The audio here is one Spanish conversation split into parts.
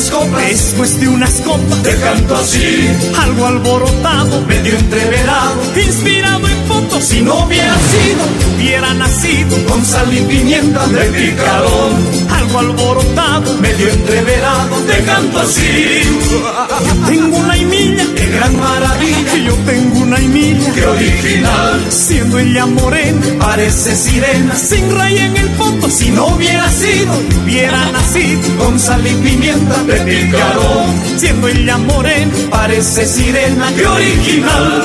Unas copas. Después de unas copas, te canto así. Algo alborotado, medio entreverado, inspirado Si no hubiera sido, hubiera nacido con sal y pimienta de picarón. Algo alborotado, medio entreverado, te canto así. Yo tengo una imilla, qué gran maravilla. Yo tengo una imilla, qué original. Siendo ella morena, parece sirena. Sin raya en el fondo, si no hubiera sido, hubiera nacido con sal y pimienta de picarón. Siendo ella morena, parece sirena, qué original.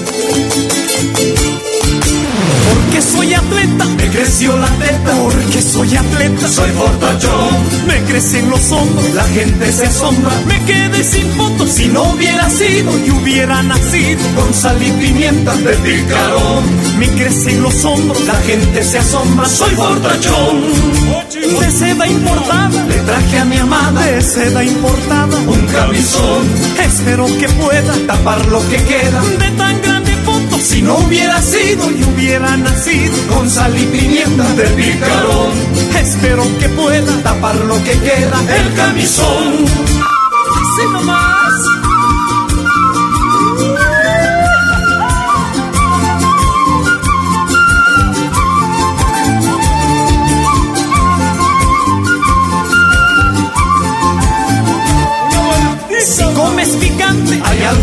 Porque soy atleta, me creció la teta. Porque soy atleta, soy fortachón. Me crecen los hombros, la gente se asombra. Me quedé sin fotos, si no hubiera sido y hubiera nacido con sal y pimienta de picarón. Me crecen los hombros, la gente se asombra. Soy fortachón. De seda importada, le traje a mi amada. De seda importada, un camisón. Espero que pueda tapar lo que queda de tan grande. Si no hubiera sido y hubiera nacido con sal y pimienta de picarón. Espero que pueda tapar lo que queda el camisón. Así nomás.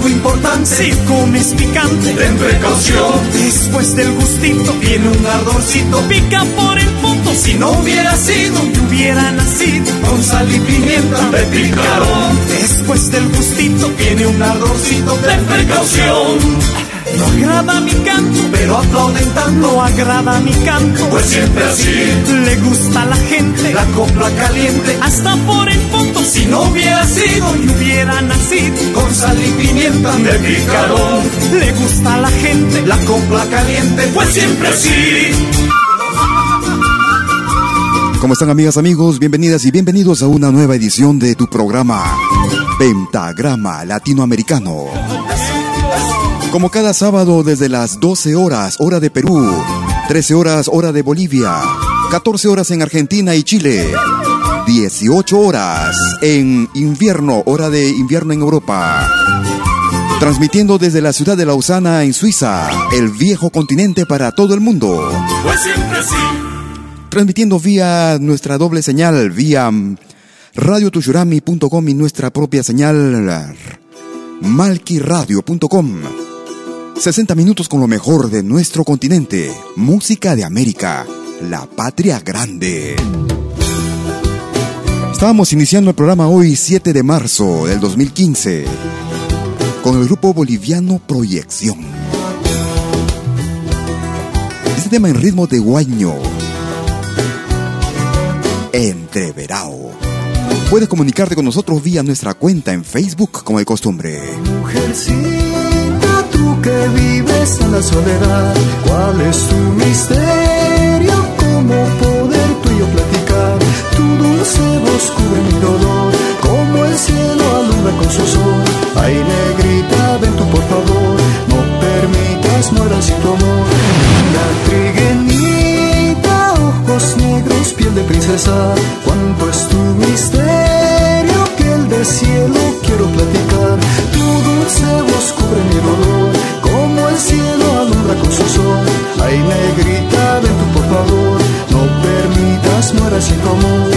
Algo importante. Si comes picante, ten precaución. Después del gustito, viene un ardorcito. Pica por el fondo. Si no hubiera sido, y hubiera nacido con sal y pimienta de picarón. Después del gustito, viene un ardorcito. Ten precaución. No agrada mi canto, pero aplauden tanto. No agrada mi canto, pues siempre así. Le gusta a la gente, la copla caliente. Hasta por el fondo, si no hubiera sido y hubiera nacido con sal y pimienta de picarón. Le gusta a la gente, la copla caliente. Pues siempre así. ¿Cómo están amigas, amigos? Bienvenidas y bienvenidos a una nueva edición de tu programa Pentagrama Latinoamericano. Como cada sábado desde las 12 horas hora de Perú, 13 horas hora de Bolivia, 14 horas en Argentina y Chile, 18 horas en invierno, hora de invierno en Europa. Transmitiendo desde la ciudad de Lausana en Suiza, el viejo continente para todo el mundo. Pues siempre sí. Transmitiendo vía nuestra doble señal, vía radiotushurami.com y nuestra propia señal malquiradio.com. 60 minutos con lo mejor de nuestro continente, música de América, la patria grande. Estábamos iniciando el programa hoy 7 de marzo del 2015 con el grupo boliviano Proyección. Este tema en ritmo de guaño. Entreverao. Puedes comunicarte con nosotros vía nuestra cuenta en Facebook como de costumbre. Mujercita, que vives en la soledad, ¿cuál es tu misterio? ¿Cómo poder tú y yo platicar? Tu dulce voz cubre mi dolor, como el cielo alumbra con su sol. Ay, negrita, ven tú por favor, no permitas muera sin tu amor. La triguenita, ojos negros, piel de princesa, cuánto es tu misterio que el de cielo quiero platicar. Tu dulce voz cubre mi dolor, el cielo alumbra con su sol. Ay, negrita, por favor, no permitas muera sin tu amor.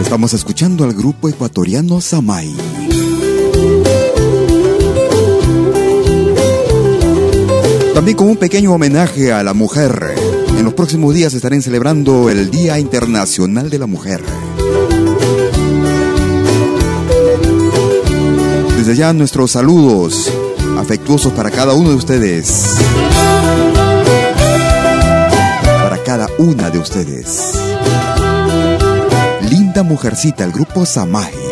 Estamos escuchando al grupo ecuatoriano Samay. También con un pequeño homenaje a la mujer. En los próximos días estarán celebrando el Día Internacional de la Mujer. Desde ya nuestros saludos afectuosos para cada uno de ustedes. Para cada una de ustedes. Linda mujercita, el grupo Samaje.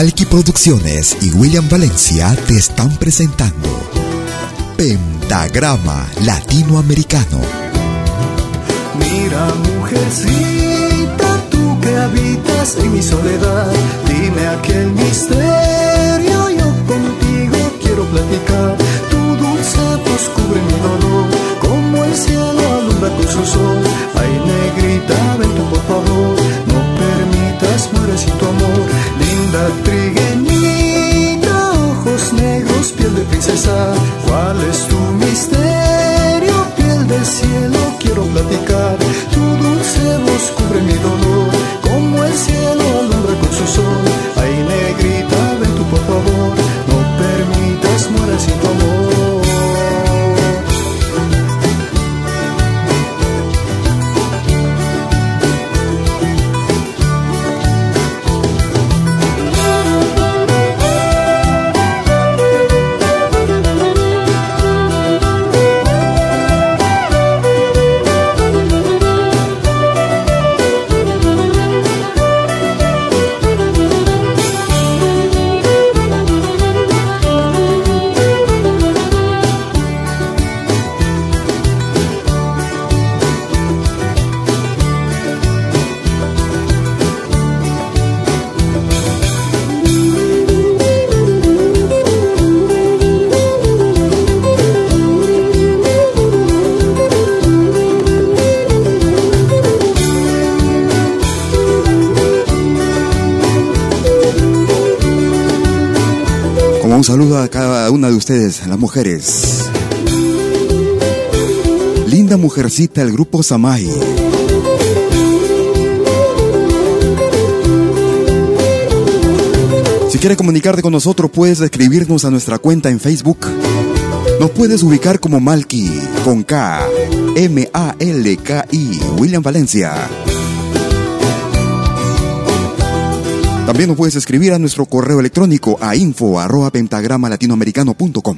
Malky Producciones y William Valencia te están presentando Pentagrama Latinoamericano. Mira, mujercita, tú que habitas en mi soledad, dime aquel misterio, yo contigo quiero platicar. Tu dulce voz cubre mi dolor, como el cielo alumbra con su sol. Ay, negrita, ven tú por favor, no permitas muera sin tu amor. Linda trigueñita, ojos negros, piel de princesa, ¿cuál es tu misterio? Piel del cielo, quiero platicar. Tu dulce voz cubre mi dolor, como el cielo saludo a cada una de ustedes, las mujeres. Linda mujercita, el grupo Samay. Si quieres comunicarte con nosotros, puedes escribirnos a nuestra cuenta en Facebook. Nos puedes ubicar como Malky, con K, M-A-L-K-I, William Valencia. También nos puedes escribir a nuestro correo electrónico a info arroba pentagrama latinoamericano.com.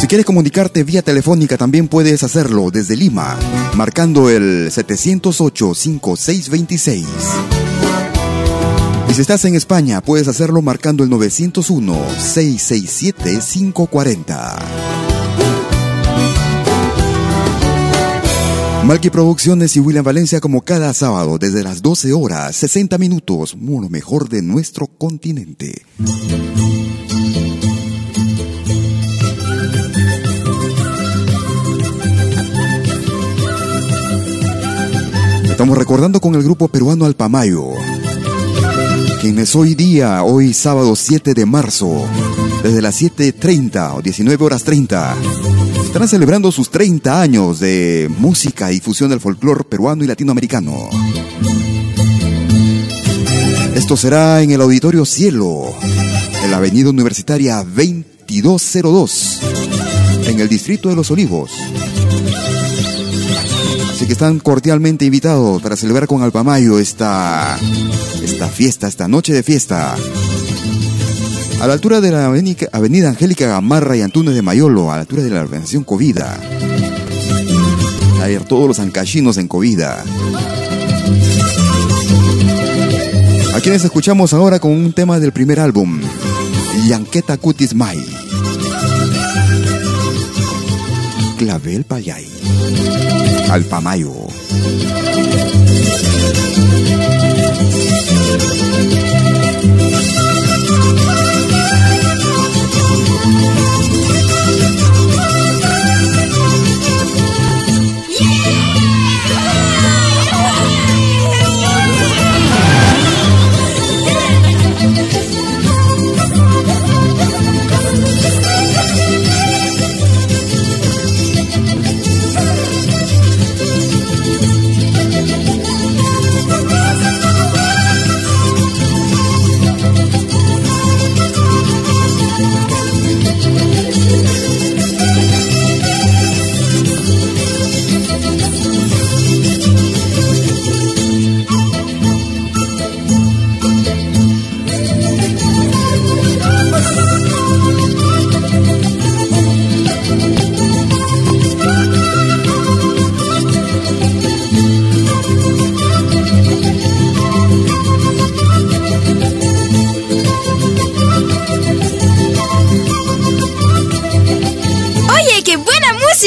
Si quieres comunicarte vía telefónica, también puedes hacerlo desde Lima, marcando el 708-5626. Y si estás en España, puedes hacerlo marcando el 901-667-540. Malky Producciones y William Valencia como cada sábado desde las 12 horas, 60 minutos, lo mejor de nuestro continente. Estamos recordando con el grupo peruano Alpamayo, quienes hoy día, hoy sábado 7 de marzo, desde las 7.30 o 19 horas 30, estarán celebrando sus 30 años de música y fusión del folclore peruano y latinoamericano. Esto será en el Auditorio Cielo, en la Avenida Universitaria 2202, en el Distrito de los Olivos. Así que están cordialmente invitados para celebrar con Alpamayo esta, esta fiesta, esta noche de fiesta a la altura de la avenida Angélica Gamarra y Antunes de Mayolo, a la altura de la organización Covida. Hay todos los ancachinos en Covida. A quienes escuchamos ahora con un tema del primer álbum, Yanqueta Cutis Mai. Clavel Payay. Alpamayo.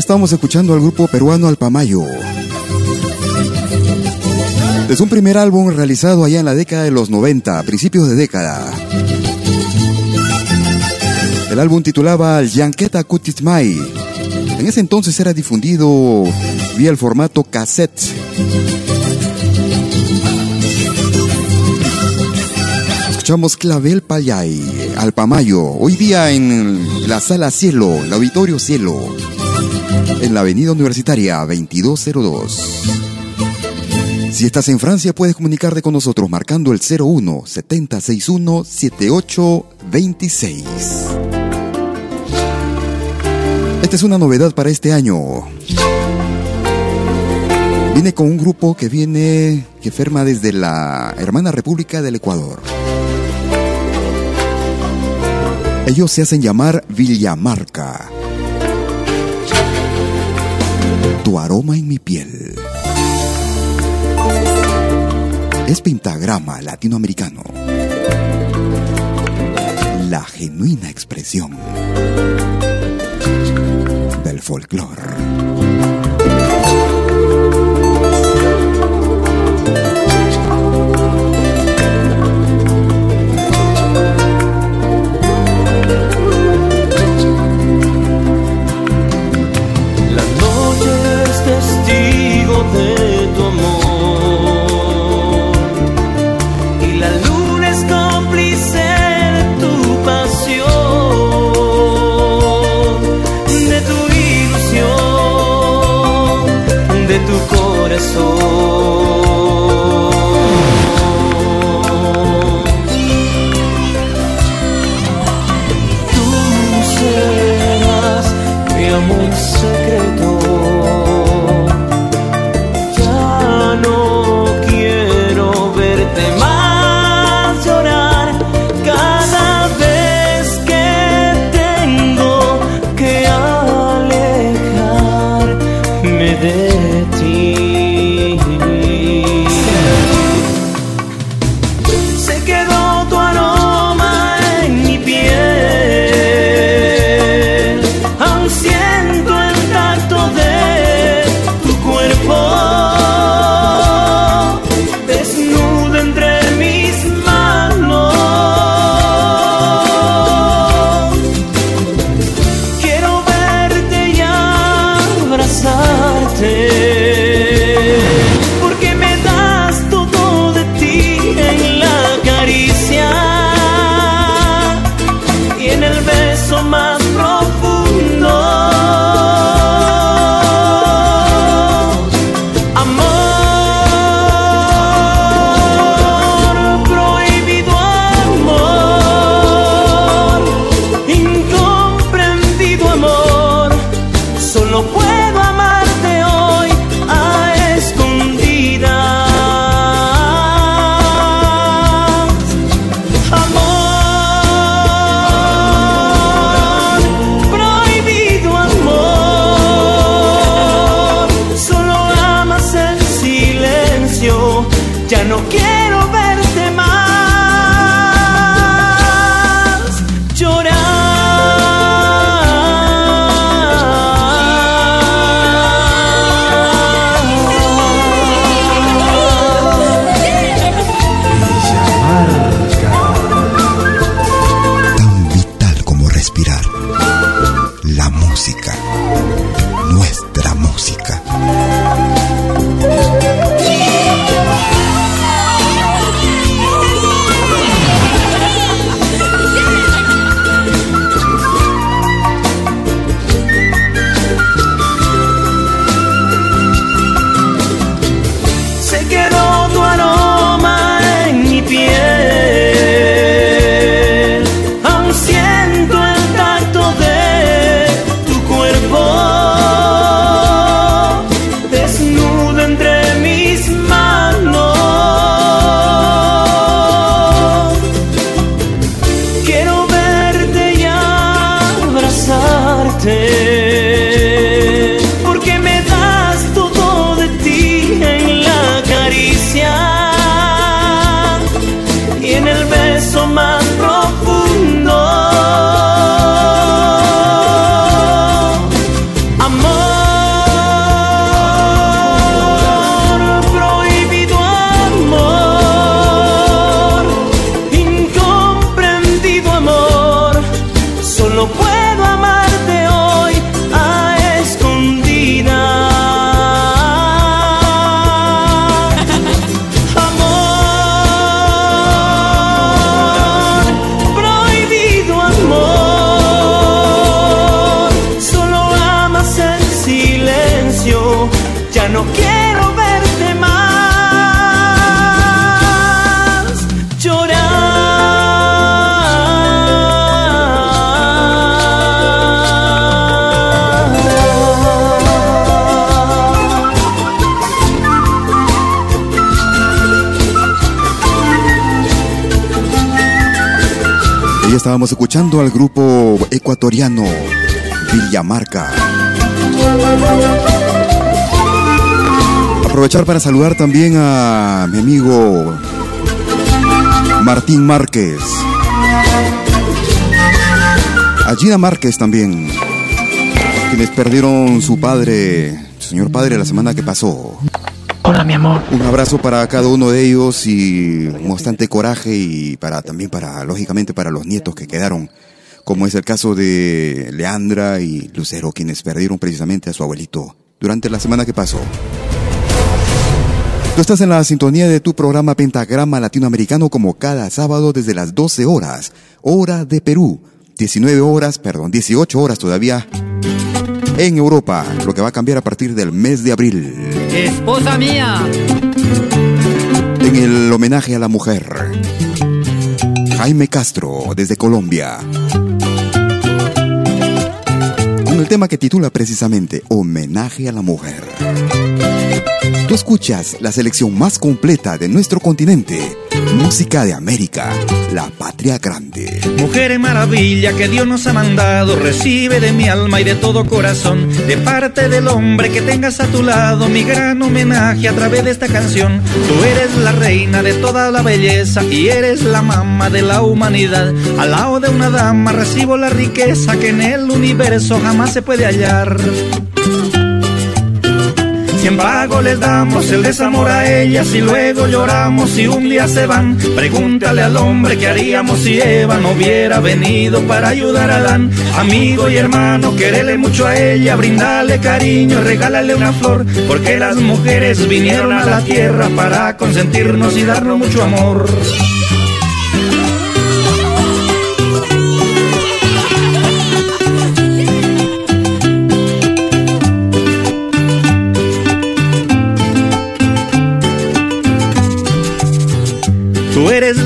Estamos escuchando al grupo peruano Alpamayo. Es un primer álbum realizado allá en la década de los 90, principios de década. El álbum titulaba Yanqueta Kutitmai. En ese entonces era difundido vía el formato cassette. Escuchamos Clavel Payay, Alpamayo, hoy día en la sala Cielo, el auditorio Cielo en la Avenida Universitaria 2202. Si estás en Francia, puedes comunicarte con nosotros marcando el 01 7061 7826. Esta es una novedad para este año. Viene con un grupo que viene, que firma desde la hermana República del Ecuador. Ellos se hacen llamar Villamarca tu aroma en mi piel. Es pentagrama latinoamericano. La genuina expresión del folclore. Estábamos escuchando al grupo ecuatoriano Villamarca. Aprovechar para saludar también a mi amigo Martín Márquez. A Gina Márquez también, quienes perdieron su padre, su señor padre, la semana que pasó. Hola, mi amor. Un abrazo para cada uno de ellos y un bastante coraje y para también para, lógicamente, para los nietos que quedaron, como es el caso de Leandra y Lucero, quienes perdieron precisamente a su abuelito durante la semana que pasó. Tú estás en la sintonía de tu programa Pentagrama Latinoamericano como cada sábado desde las 12 horas, hora de Perú, 19 horas, perdón, 18 horas todavía en Europa, lo que va a cambiar a partir del mes de abril Esposa mía. en el homenaje a la mujer. Jaime Castro, desde Colombia. Con el tema que titula precisamente Homenaje a la mujer. Tú escuchas la selección más completa de nuestro continente. Música de América, la patria grande. Mujer maravilla que Dios nos ha mandado, recibe de mi alma y de todo corazón, de parte del hombre que tengas a tu lado, mi gran homenaje a través de esta canción. Tú eres la reina de toda la belleza y eres la mamá de la humanidad. Al lado de una dama recibo la riqueza que en el universo jamás se puede hallar. Cien pagos les damos el desamor a ellas y luego lloramos si un día se van. Pregúntale al hombre qué haríamos si Eva no hubiera venido para ayudar a Adán. Amigo y hermano, querele mucho a ella, brindale cariño, regálale una flor, porque las mujeres vinieron a la tierra para consentirnos y darnos mucho amor.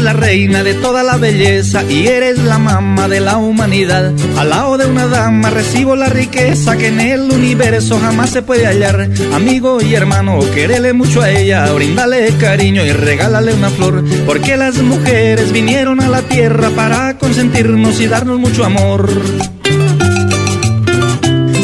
La reina de toda la belleza y eres la mamá de la humanidad. Al lado de una dama recibo la riqueza que en el universo jamás se puede hallar. Amigo y hermano, querele mucho a ella, brindale cariño y regálale una flor. Porque las mujeres vinieron a la tierra para consentirnos y darnos mucho amor.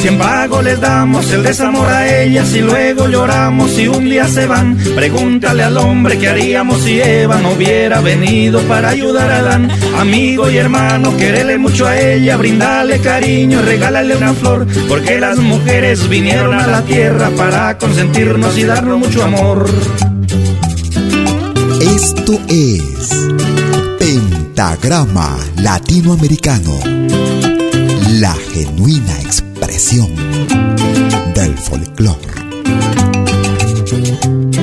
Si en pago les damos el desamor a ellas y luego lloramos y un día se van, pregúntale al hombre qué haríamos si Eva no hubiera venido para ayudar a Adán. Amigo y hermano, querele mucho a ella, brindale cariño, regálale una flor, porque las mujeres vinieron a la tierra para consentirnos y darnos mucho amor. Esto es Pentagrama Latinoamericano, la genuina expresión del folclore.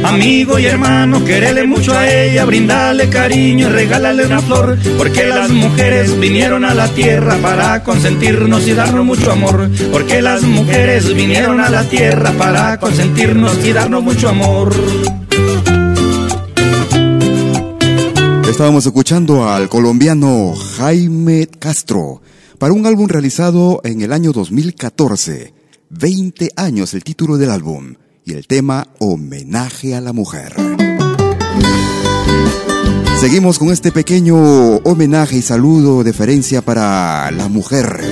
Amigo y hermano, querele mucho a ella, brindale cariño y regálale una flor, porque las mujeres vinieron a la tierra para consentirnos y darnos mucho amor, porque las mujeres vinieron a la tierra para consentirnos y darnos mucho amor. Estábamos escuchando al colombiano Jaime Castro para un álbum realizado en el año 2014. 20 años el título del álbum y el tema Homenaje a la Mujer. Seguimos con este pequeño homenaje y saludo deferencia para la mujer.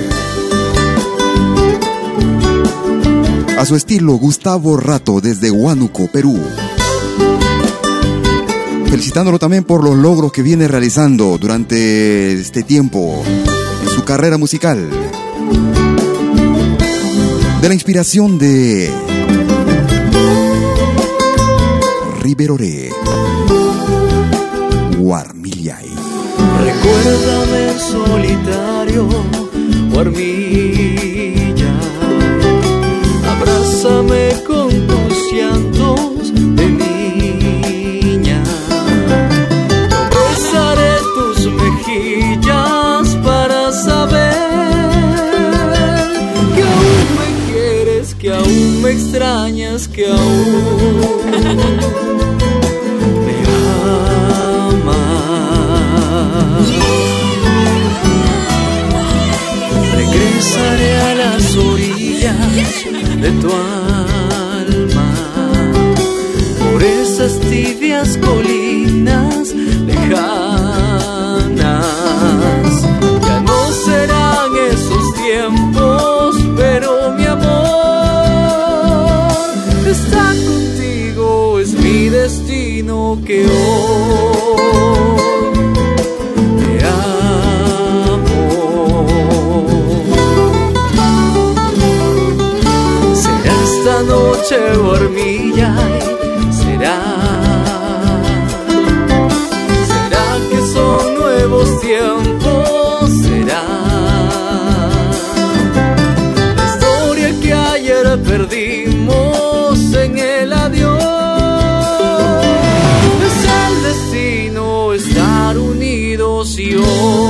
A su estilo, Gustavo Rato desde Huánuco, Perú felicitándolo también por los logros que viene realizando durante este tiempo su carrera musical. De la inspiración de Riveroré, Guarmillay. Recuérdame solitario, Guarmillay. Abrázame con extrañas, que aún me amas. Regresaré a las orillas de tu alma, por esas tibias colinas que hoy te amo. Será esta noche hormilla, será. Será unidos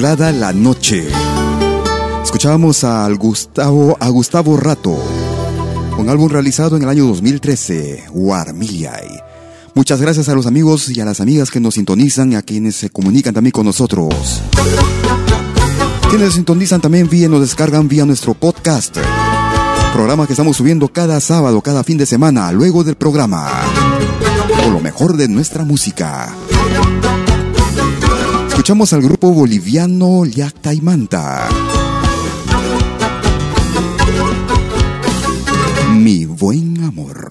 La Noche. Escuchábamos a Gustavo, a Gustavo Rato, un álbum realizado en el año 2013, Warmillay. Muchas gracias a los amigos y a las amigas que nos sintonizan y a quienes se comunican también con nosotros. Quienes sintonizan también vía, nos descargan vía nuestro podcast. Programa que estamos subiendo cada sábado, cada fin de semana, luego del programa. Con lo mejor de nuestra música. Escuchamos al grupo boliviano Yacta y Manta. Mi buen amor.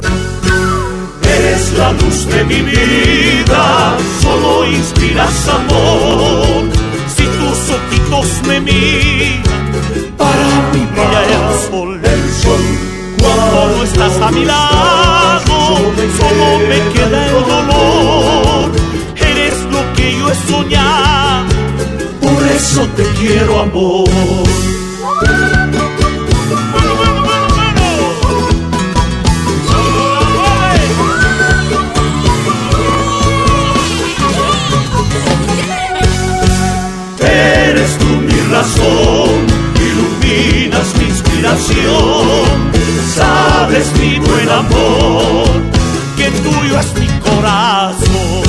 Eres la luz de mi vida, solo inspiras amor. Si tus ojitos me miran, para mí brilla el sol. El sol. Cuando no estás a mi lado, solo me queda el dolor. Soñado, por eso te quiero amor. Eres tú mi razón, iluminas mi inspiración, sabes mi buen amor, que tuyo es mi corazón.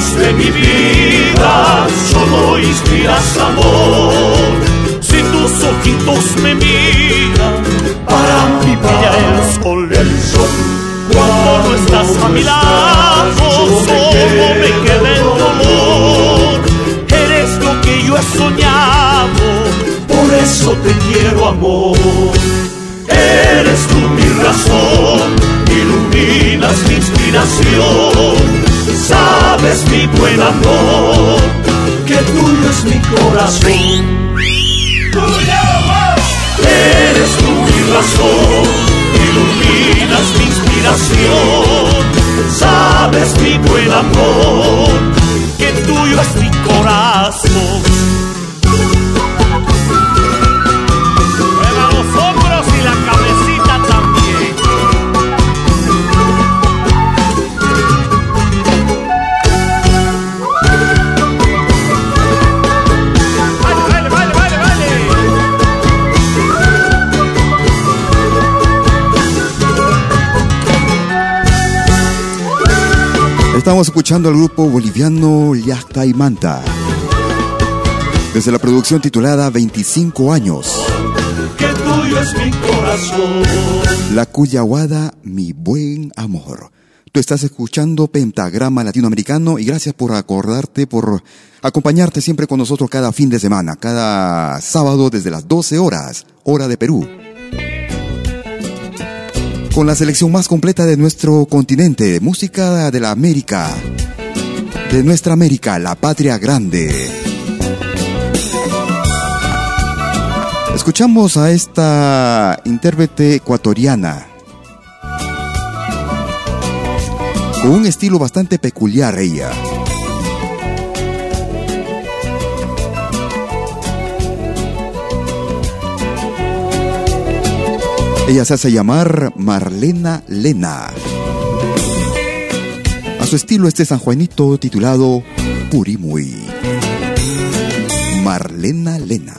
Luz de mi vida, solo inspiras amor. Si tus ojitos me miran, para mí brilla el sol. El sol. Cuando no estás a mi lado, solo me queda el dolor. Eres lo que yo he soñado, por eso te quiero amor. Eres tú mi razón, iluminas mi inspiración. Sabes mi buen amor, que tuyo es mi corazón. Eres tú mi razón, iluminas mi inspiración. Sabes mi buen amor, que tuyo es mi corazón. Estamos escuchando al grupo boliviano Yacta y Manta. Desde la producción titulada 25 años. Que tuyo es mi corazón. La Cuyahuada, mi buen amor. Tú estás escuchando Pentagrama Latinoamericano y gracias por acordarte, por acompañarte siempre con nosotros cada fin de semana, cada sábado desde las 12 horas, hora de Perú. Con la selección más completa de nuestro continente, música de la América, de nuestra América, la patria grande. Escuchamos a esta intérprete ecuatoriana con un estilo bastante peculiar ella. Ella se hace llamar Marlena Lena. A su estilo este San Juanito titulado Purimui. Marlena Lena.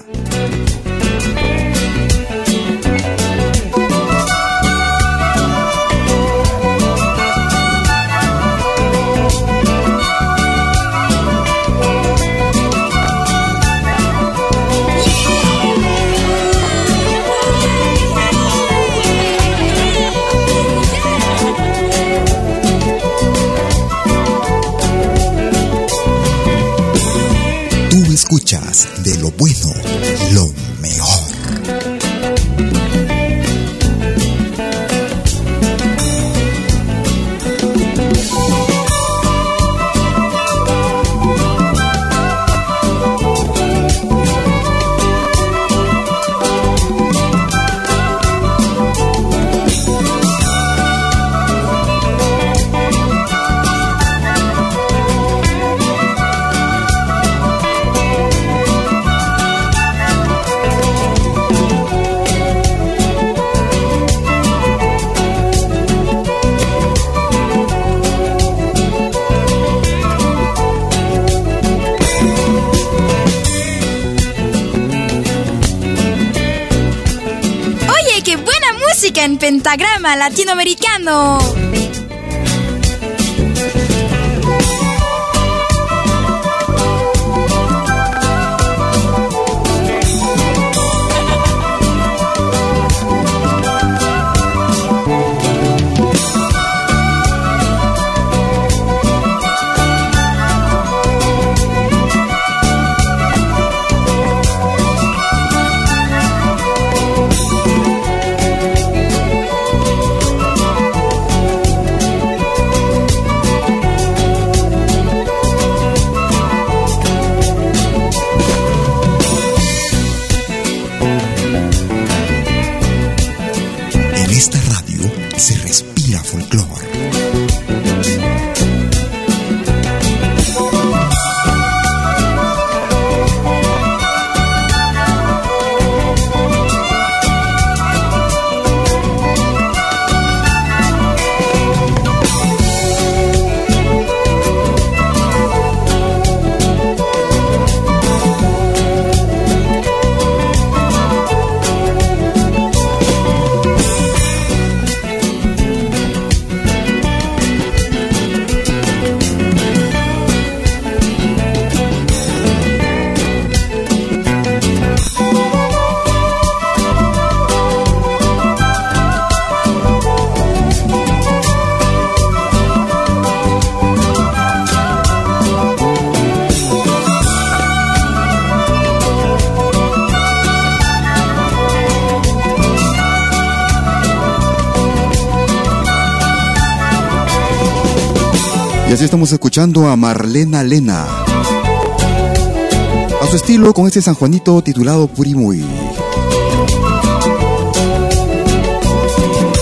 Lo bueno, pentagrama latinoamericano. A Marlena Lena. A su estilo con este San Juanito titulado Purimuy.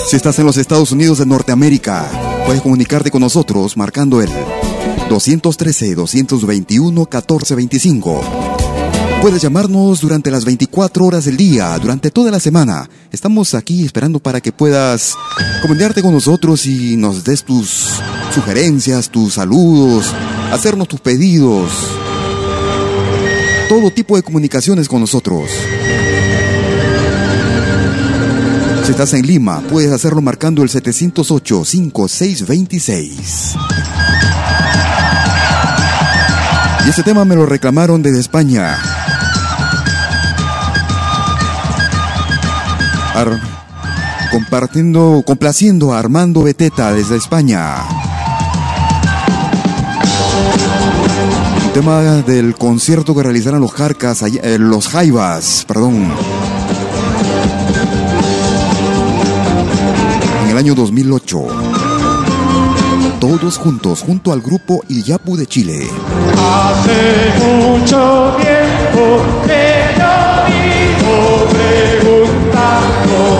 Si estás en los Estados Unidos de Norteamérica, puedes comunicarte con nosotros marcando el 213-221-1425. Puedes llamarnos durante las 24 horas del día, durante toda la semana. Estamos aquí esperando para que puedas comunicarte con nosotros y nos des tus sugerencias, tus saludos, hacernos tus pedidos. Todo tipo de comunicaciones con nosotros. Si estás en Lima, puedes hacerlo marcando el 708-5626. Y este tema me lo reclamaron desde España. compartiendo, complaciendo a Armando Beteta desde España. Tema del concierto que realizaron los Jarcas, eh, los Jaivas, perdón. En el año 2008. Todos juntos, junto al grupo Iyapu de Chile. Hace mucho tiempo que yo vivo preguntando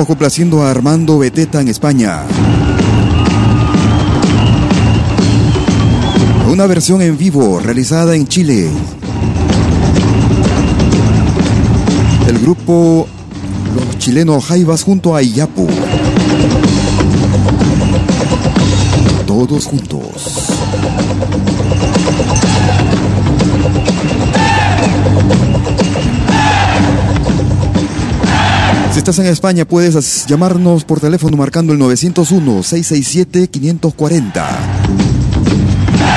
Estábamos complaciendo a Armando Beteta en España. Una versión en vivo realizada en Chile. El grupo Los Chilenos Jaivas junto a Iyapu. Todos juntos. Estás en España puedes llamarnos por teléfono marcando el 901-667-540.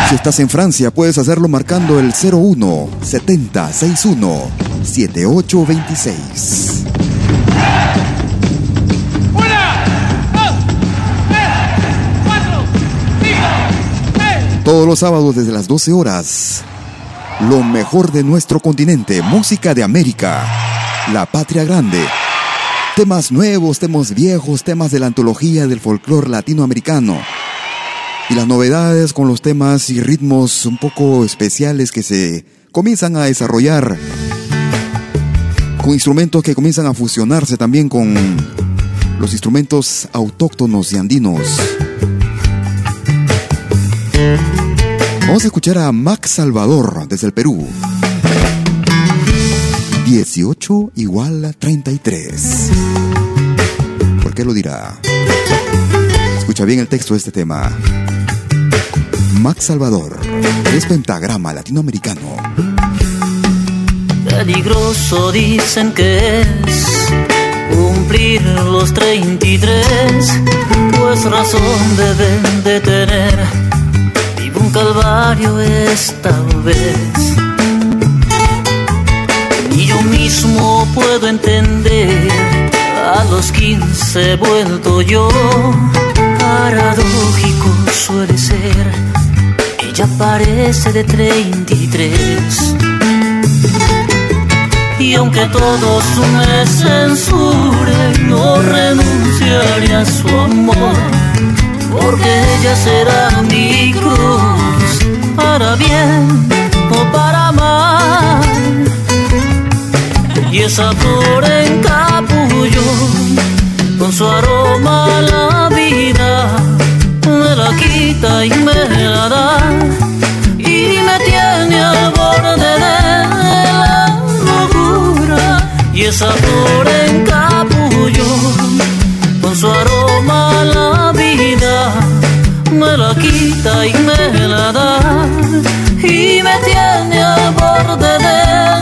Si estás en Francia puedes hacerlo marcando el 01 7061 7826. Todos los sábados desde las 12 horas. Lo mejor de nuestro continente, música de América, la patria grande. Temas nuevos, temas viejos, temas de la antología del folclore latinoamericano. Y las novedades con los temas y ritmos un poco especiales que se comienzan a desarrollar. Con instrumentos que comienzan a fusionarse también con los instrumentos autóctonos y andinos. Vamos a escuchar a Max Salvador desde el Perú. 18 igual a 33. ¿Por qué lo dirá? Escucha bien el texto de este tema. Max Salvador es pentagrama latinoamericano. Peligroso dicen que es cumplir los 33, pues razón deben de tener. Vivo un calvario esta vez mismo puedo entender. A los 15 he vuelto yo, paradójico suele ser. Ella parece de 33. Y aunque todos me censuren, no renunciaré a su amor, porque ella será mi cruz, para bien o para mal y esa flor en capullo con su aroma la vida me la quita y me la da y me tiene al borde de la locura y esa flor en capullo con su aroma la vida me la quita y me la da y me tiene al borde de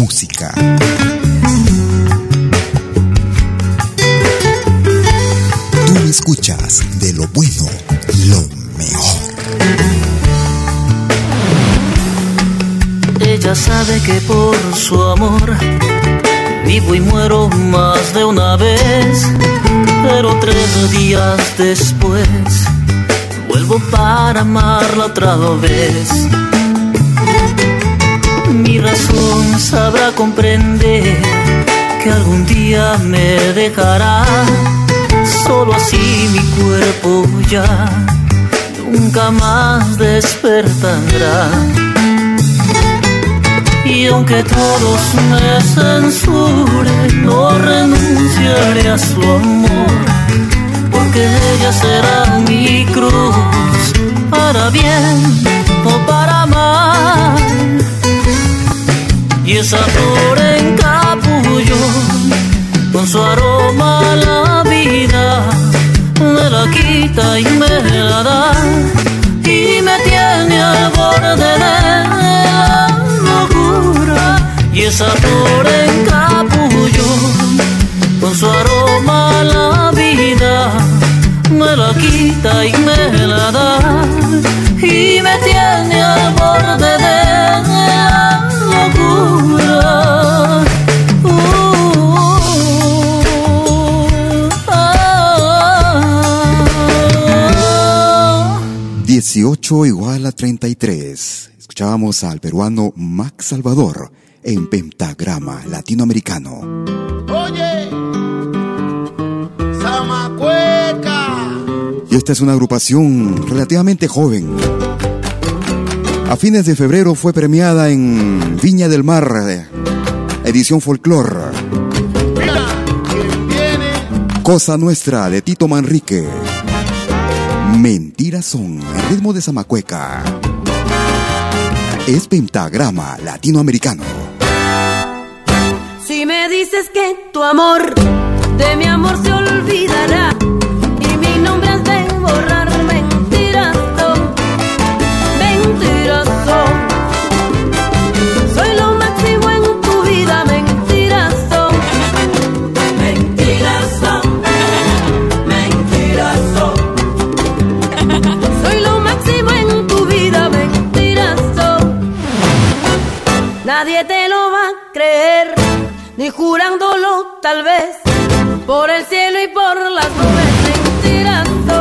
música. Tú me escuchas de lo bueno, lo mejor. Ella sabe que por su amor vivo y muero más de una vez, pero tres días después vuelvo para amarla otra vez mi razón sabrá comprender que algún día me dejará. Solo así mi cuerpo ya nunca más despertará. Y aunque todos me censuren, no renunciaré a su amor, porque ella será mi cruz, para bien o para y esa flor en capullo con su aroma la vida me la quita y me la da y me tiene al borde de la locura y esa flor en capullo con su aroma la vida me la quita y me la da y me tiene al borde de la. 18 igual a 33. Escuchábamos al peruano Max Salvador en pentagrama latinoamericano. Oye, Samacueca. Y esta es una agrupación relativamente joven. A fines de febrero fue premiada en Viña del Mar, edición folclore. Cosa Nuestra de Tito Manrique. Mentiras son, el ritmo de Zamacueca. Es pentagrama latinoamericano. Si me dices que tu amor, de mi amor se olvidará tal vez, por el cielo y por las nubes, son,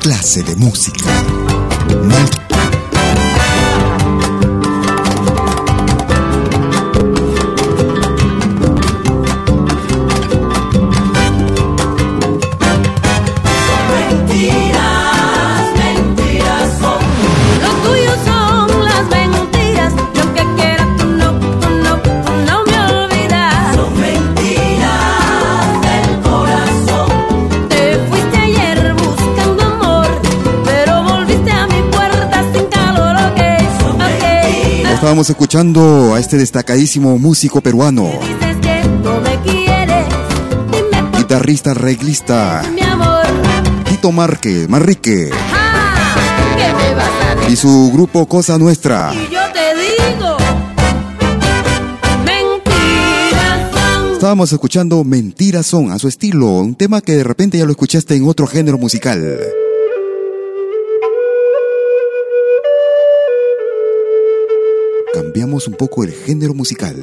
clase de música. Estábamos escuchando a este destacadísimo músico peruano. Guitarrista, reglista. Tito Márquez, Marrique. Y su grupo Cosa Nuestra. Y yo te digo. Mentiras son. Estábamos escuchando Mentiras son a su estilo, un tema que de repente ya lo escuchaste en otro género musical. Cambiamos un poco el género musical.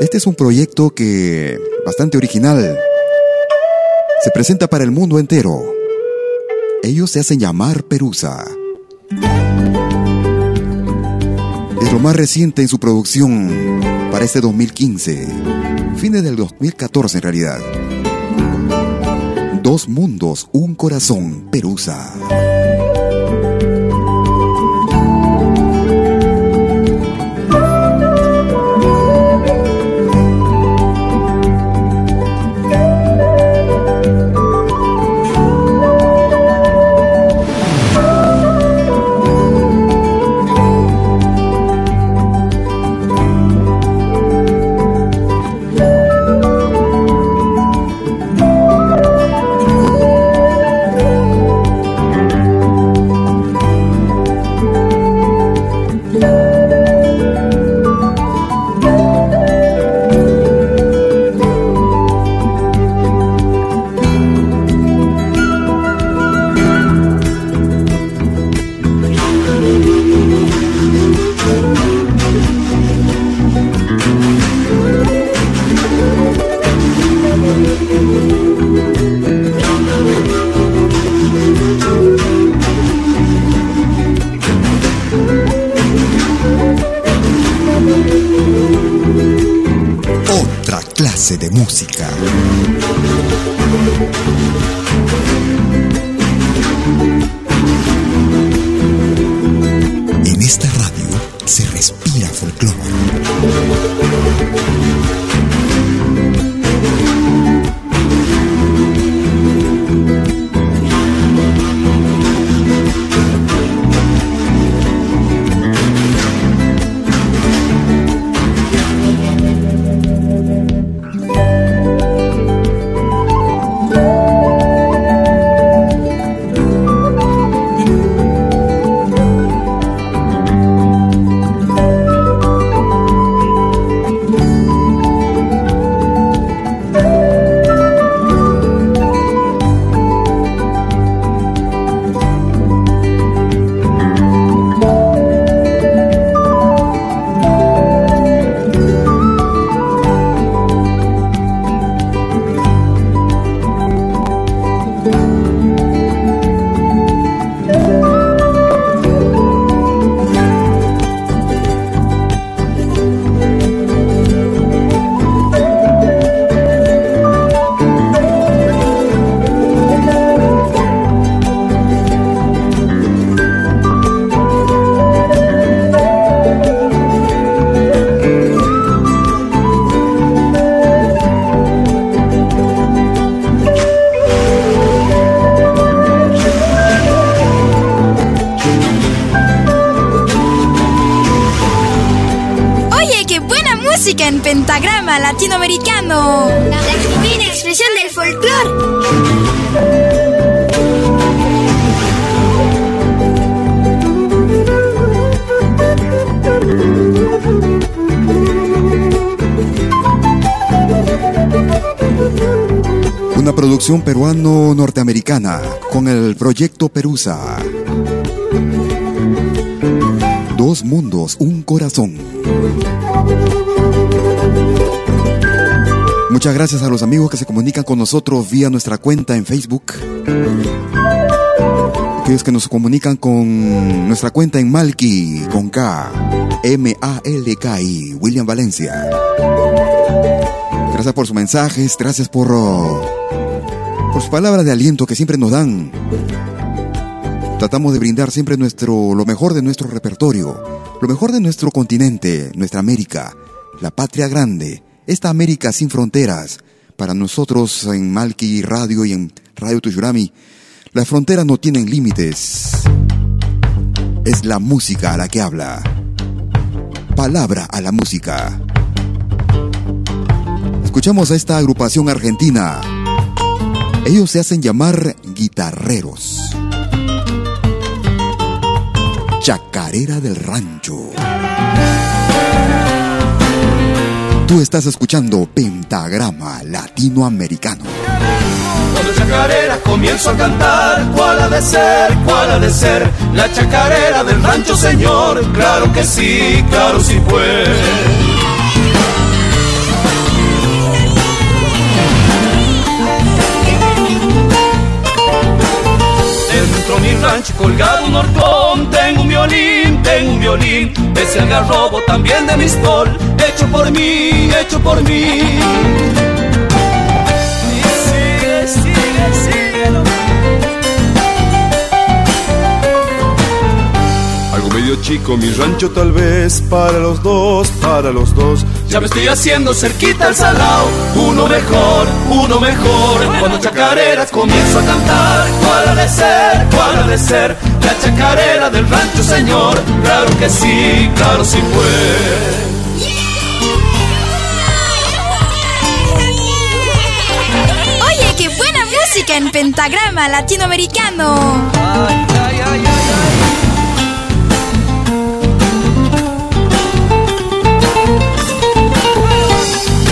Este es un proyecto que bastante original. Se presenta para el mundo entero. Ellos se hacen llamar Perusa. Es lo más reciente en su producción para este 2015. Fines del 2014 en realidad. Dos mundos, un corazón, Perusa. Música. Latinoamericano. La divina expresión del folclore. Una producción peruano-norteamericana con el proyecto Perusa. Dos mundos, un corazón. Muchas gracias a los amigos que se comunican con nosotros vía nuestra cuenta en Facebook. Aquellos que nos comunican con nuestra cuenta en Malki, con K, M-A-L-K-I, William Valencia. Gracias por sus mensajes, gracias por, por sus palabras de aliento que siempre nos dan. Tratamos de brindar siempre nuestro, lo mejor de nuestro repertorio, lo mejor de nuestro continente, nuestra América, la patria grande esta América sin fronteras. Para nosotros en Malki Radio y en Radio Tuyurami, las fronteras no tienen límites. Es la música a la que habla. Palabra a la música. Escuchamos a esta agrupación argentina. Ellos se hacen llamar guitarreros. Chacarera del Rancho. Tú estás escuchando Pentagrama Latinoamericano. Cuando chacarera comienzo a cantar, ¿cuál ha de ser? ¿Cuál ha de ser? La chacarera del rancho, señor. Claro que sí, claro sí pues. mi rancho colgado un horcón Tengo un violín, tengo un violín Es el garrobo también de mi spol Hecho por mí, hecho por mí. Y sigue, sigue, sigue Chico mi rancho tal vez Para los dos, para los dos ya me estoy haciendo cerquita al salao Uno mejor, uno mejor Cuando chacareras comienzo a cantar ¿Cuál ha de ser, cuál ha de ser? La chacarera del rancho, señor Claro que sí, claro sí fue Oye, qué buena música en pentagrama latinoamericano. Ay, ay, ay,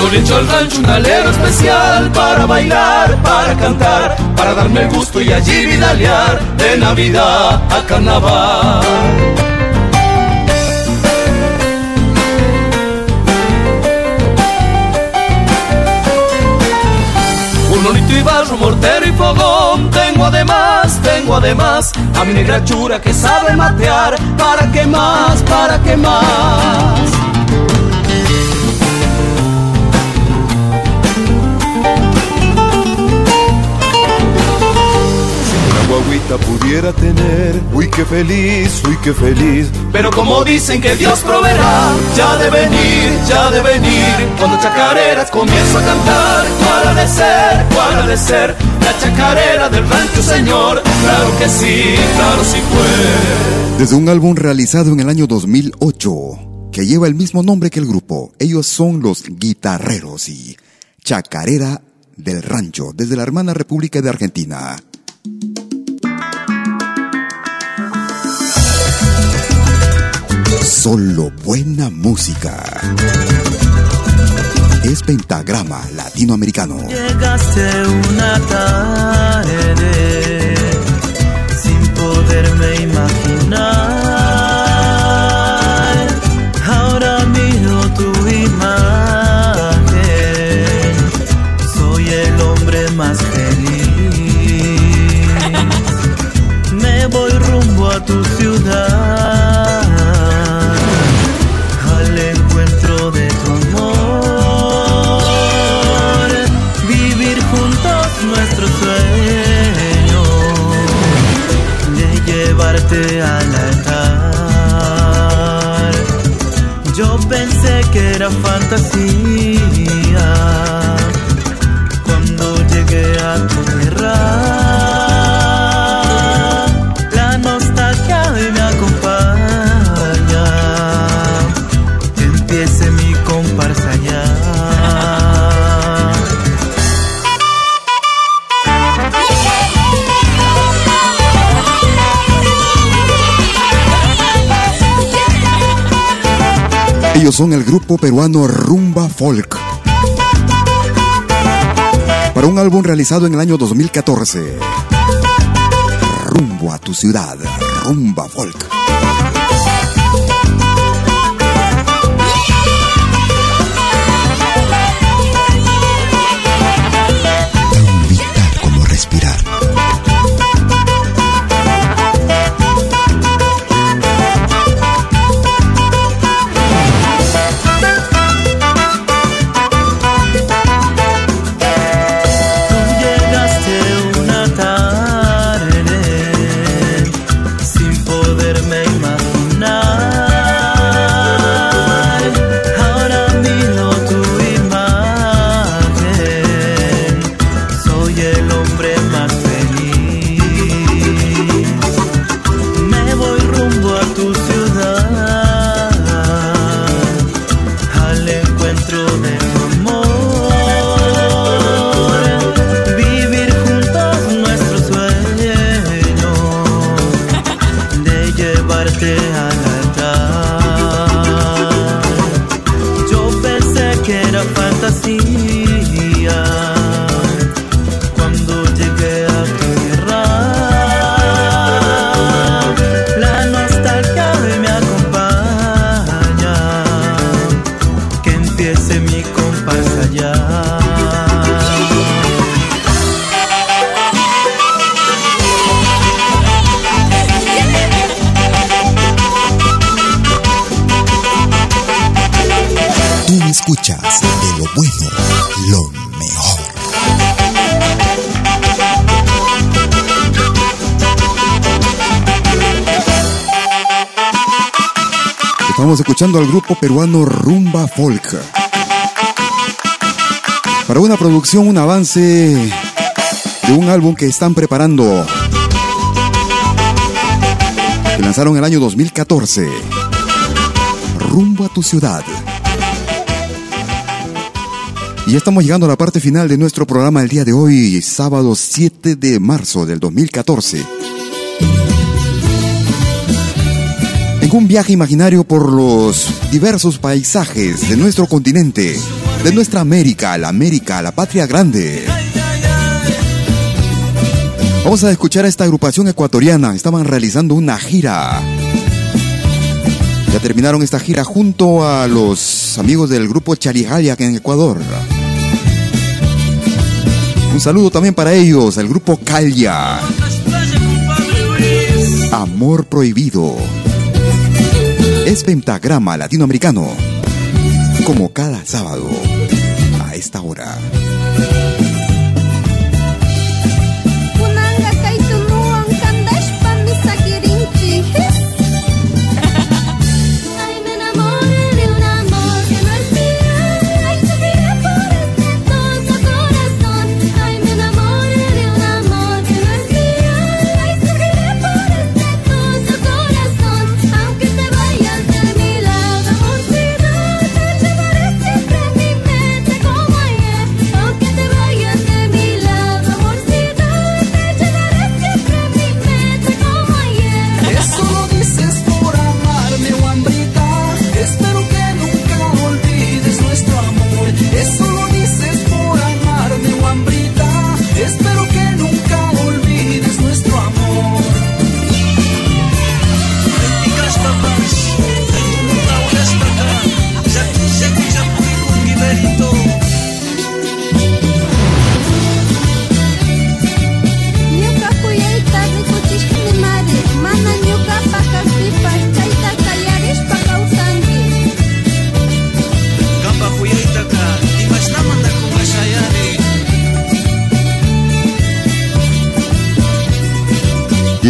Yo le echo al rancho un alero especial para bailar, para cantar, para darme el gusto y allí vidalear de Navidad a Carnaval. Un bonito y barro, mortero y fogón Tengo además, tengo además A mi negra chura que sabe matear ¿Para qué más, para qué más? Guaguita pudiera tener. Uy, qué feliz, uy, qué feliz. Pero como dicen que Dios proveerá, ya de venir, ya de venir. Cuando chacareras comienzo a cantar, ¿cuál ha de ser, cuál ha de ser? La chacarera del rancho, señor. Claro que sí, claro sí fue. Desde un álbum realizado en el año 2008, que lleva el mismo nombre que el grupo, ellos son los guitarreros y chacarera del rancho, desde la hermana República de Argentina. Solo buena música. Es pentagrama latinoamericano. Llegaste una tarde sin poderme imaginar. Era son el grupo peruano Rumba Folk. Para un álbum realizado en el año 2014. Rumbo a tu ciudad, Rumba Folk. Al grupo peruano Rumba Folk. Para una producción, un avance de un álbum que están preparando. Que lanzaron el año 2014. Rumbo a tu ciudad. Y ya estamos llegando a la parte final de nuestro programa el día de hoy, sábado 7 de marzo del 2014. Un viaje imaginario por los diversos paisajes de nuestro continente, de nuestra América, la América, la patria grande. Vamos a escuchar a esta agrupación ecuatoriana. Estaban realizando una gira. Ya terminaron esta gira junto a los amigos del grupo Charijalia en Ecuador. Un saludo también para ellos, el grupo Calia. Amor prohibido. Es pentagrama latinoamericano. Como cada sábado, a esta hora.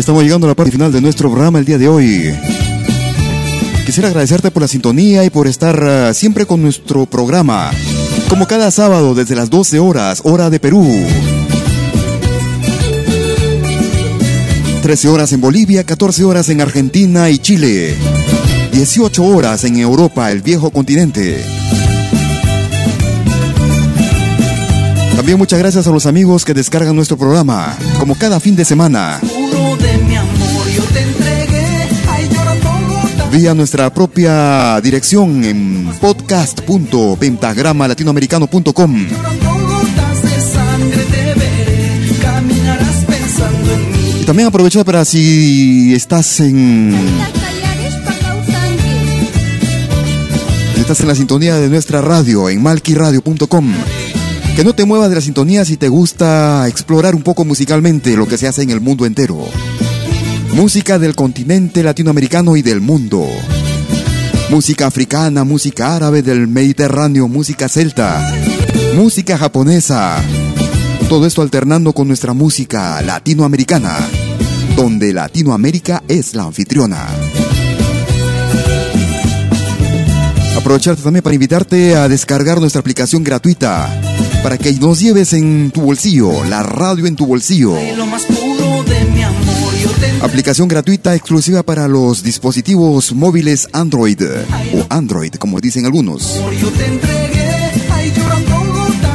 Estamos llegando a la parte final de nuestro programa el día de hoy. Quisiera agradecerte por la sintonía y por estar uh, siempre con nuestro programa. Como cada sábado desde las 12 horas, hora de Perú. 13 horas en Bolivia, 14 horas en Argentina y Chile. 18 horas en Europa, el viejo continente. También muchas gracias a los amigos que descargan nuestro programa, como cada fin de semana. Vía nuestra propia dirección en podcast.pentagramalatinoamericano.com. Y también aprovecho para si estás en si estás en la sintonía de nuestra radio en malquiradio.com que no te muevas de la sintonía si te gusta explorar un poco musicalmente lo que se hace en el mundo entero. Música del continente latinoamericano y del mundo. Música africana, música árabe del Mediterráneo, música celta, música japonesa. Todo esto alternando con nuestra música latinoamericana, donde Latinoamérica es la anfitriona. Aprovecharte también para invitarte a descargar nuestra aplicación gratuita para que nos lleves en tu bolsillo, la radio en tu bolsillo. Aplicación gratuita exclusiva para los dispositivos móviles Android o Android, como dicen algunos.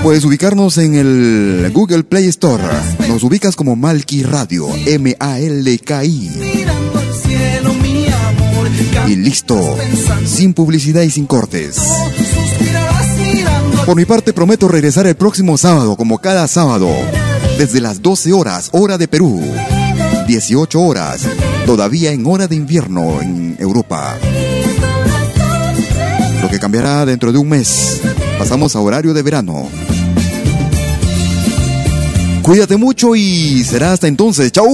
Puedes ubicarnos en el Google Play Store. Nos ubicas como Malki Radio, M-A-L-K-I. Y listo, sin publicidad y sin cortes. Por mi parte prometo regresar el próximo sábado, como cada sábado, desde las 12 horas, hora de Perú, 18 horas, todavía en hora de invierno en Europa. Lo que cambiará dentro de un mes, pasamos a horario de verano. Cuídate mucho y será hasta entonces. ¡Chau!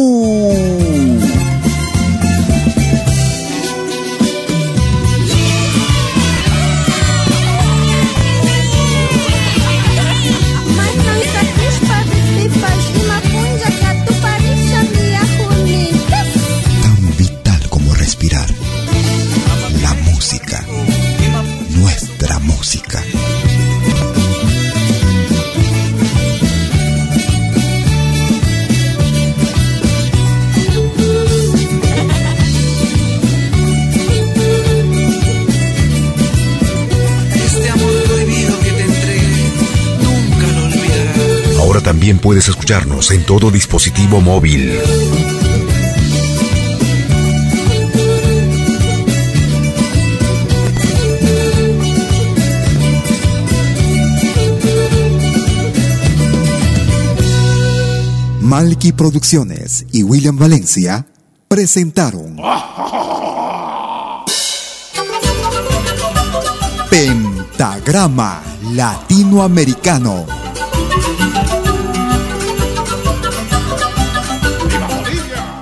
También puedes escucharnos en todo dispositivo móvil. Malky Producciones y William Valencia presentaron Pentagrama Latinoamericano.